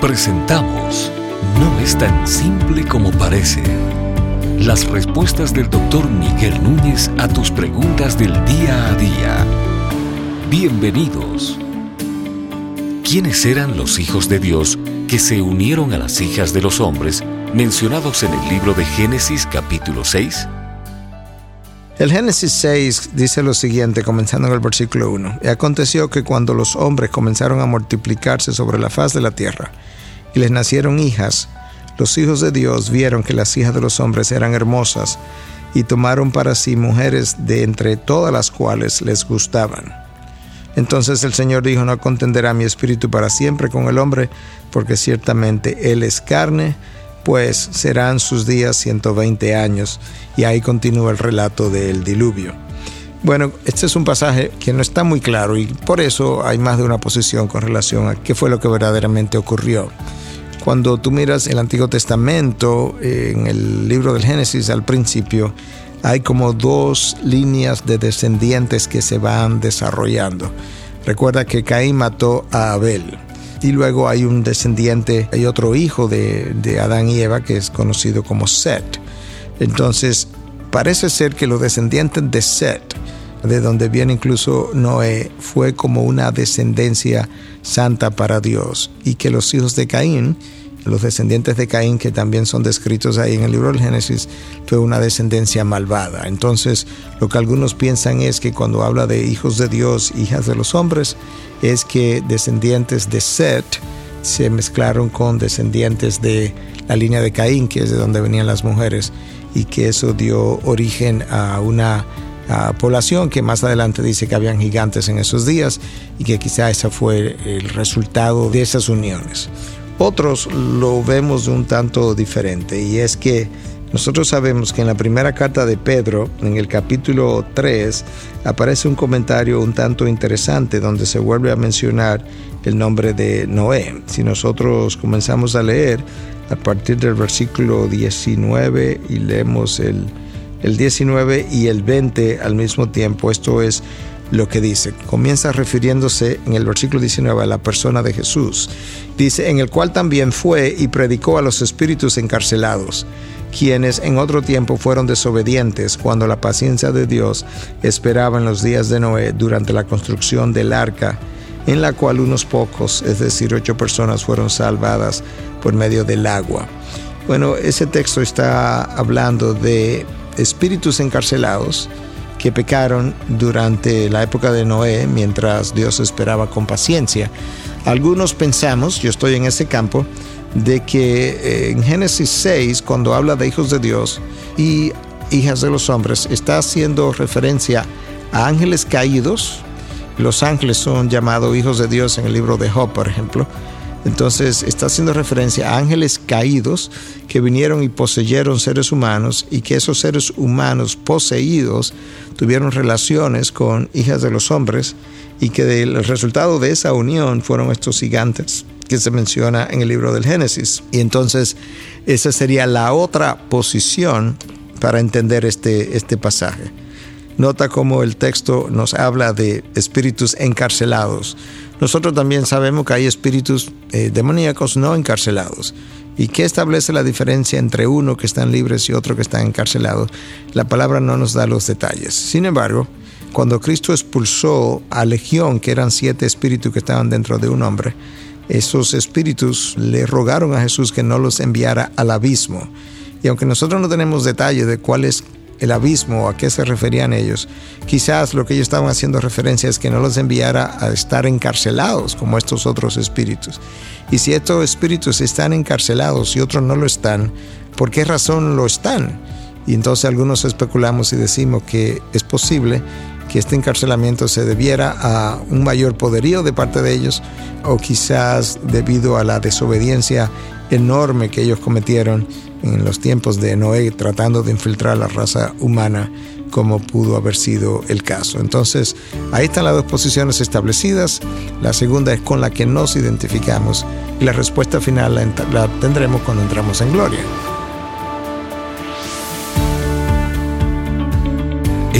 Presentamos No es tan simple como parece. Las respuestas del doctor Miguel Núñez a tus preguntas del día a día. Bienvenidos. ¿Quiénes eran los hijos de Dios que se unieron a las hijas de los hombres mencionados en el libro de Génesis capítulo 6? El Génesis 6 dice lo siguiente, comenzando en el versículo 1. Y aconteció que cuando los hombres comenzaron a multiplicarse sobre la faz de la tierra, y les nacieron hijas, los hijos de Dios vieron que las hijas de los hombres eran hermosas, y tomaron para sí mujeres de entre todas las cuales les gustaban. Entonces el Señor dijo, no contenderá mi espíritu para siempre con el hombre, porque ciertamente él es carne, pues serán sus días 120 años. Y ahí continúa el relato del diluvio. Bueno, este es un pasaje que no está muy claro y por eso hay más de una posición con relación a qué fue lo que verdaderamente ocurrió. Cuando tú miras el Antiguo Testamento, en el libro del Génesis al principio, hay como dos líneas de descendientes que se van desarrollando. Recuerda que Caín mató a Abel y luego hay un descendiente, hay otro hijo de, Adán y Eva que es conocido como Set. Entonces, parece ser que los descendientes de Set, de donde viene incluso Noé, fue como una descendencia santa para Dios y que los hijos de Caín, los descendientes de Caín que también son descritos ahí en el libro del Génesis, fue una descendencia malvada. Entonces, lo que algunos piensan es que cuando habla de hijos de Dios, hijas de los hombres, es que descendientes de Set se mezclaron con descendientes de la línea de Caín, que es de donde venían las mujeres, y que eso dio origen a una población que más adelante dice que habían gigantes en esos días y que quizá ese fue el resultado de esas uniones. Otros lo vemos un tanto diferente y es que nosotros sabemos que en la primera carta de Pedro, en el capítulo 3, aparece un comentario un tanto interesante donde se vuelve a mencionar el nombre de Noé. Si nosotros comenzamos a leer a partir del versículo 19 y leemos el, el 19 y el 20 al mismo tiempo, esto es lo que dice. Comienza refiriéndose en el versículo 19 a la persona de Jesús. Dice, en el cual también fue y predicó a los espíritus encarcelados quienes en otro tiempo fueron desobedientes cuando la paciencia de Dios esperaba en los días de Noé durante la construcción del arca, en la cual unos pocos, es decir, ocho personas, fueron salvadas por medio del agua. Bueno, ese texto está hablando de espíritus encarcelados que pecaron durante la época de Noé mientras Dios esperaba con paciencia. Algunos pensamos, yo estoy en ese campo, de que eh, en Génesis 6, cuando habla de hijos de Dios y hijas de los hombres, está haciendo referencia a ángeles caídos. Los ángeles son llamados hijos de Dios en el libro de Job, por ejemplo. Entonces está haciendo referencia a ángeles caídos que vinieron y poseyeron seres humanos y que esos seres humanos poseídos tuvieron relaciones con hijas de los hombres y que el resultado de esa unión fueron estos gigantes que se menciona en el libro del Génesis. Y entonces esa sería la otra posición para entender este, este pasaje. Nota cómo el texto nos habla de espíritus encarcelados. Nosotros también sabemos que hay espíritus eh, demoníacos no encarcelados. ¿Y qué establece la diferencia entre uno que están libres y otro que está encarcelado? La palabra no nos da los detalles. Sin embargo, cuando Cristo expulsó a Legión, que eran siete espíritus que estaban dentro de un hombre, esos espíritus le rogaron a Jesús que no los enviara al abismo. Y aunque nosotros no tenemos detalle de cuál es el abismo a qué se referían ellos, quizás lo que ellos estaban haciendo referencia es que no los enviara a estar encarcelados como estos otros espíritus. Y si estos espíritus están encarcelados y otros no lo están, ¿por qué razón lo están? Y entonces algunos especulamos y decimos que es posible que este encarcelamiento se debiera a un mayor poderío de parte de ellos o quizás debido a la desobediencia enorme que ellos cometieron en los tiempos de Noé tratando de infiltrar la raza humana como pudo haber sido el caso. Entonces, ahí están las dos posiciones establecidas. La segunda es con la que nos identificamos y la respuesta final la, la tendremos cuando entramos en gloria.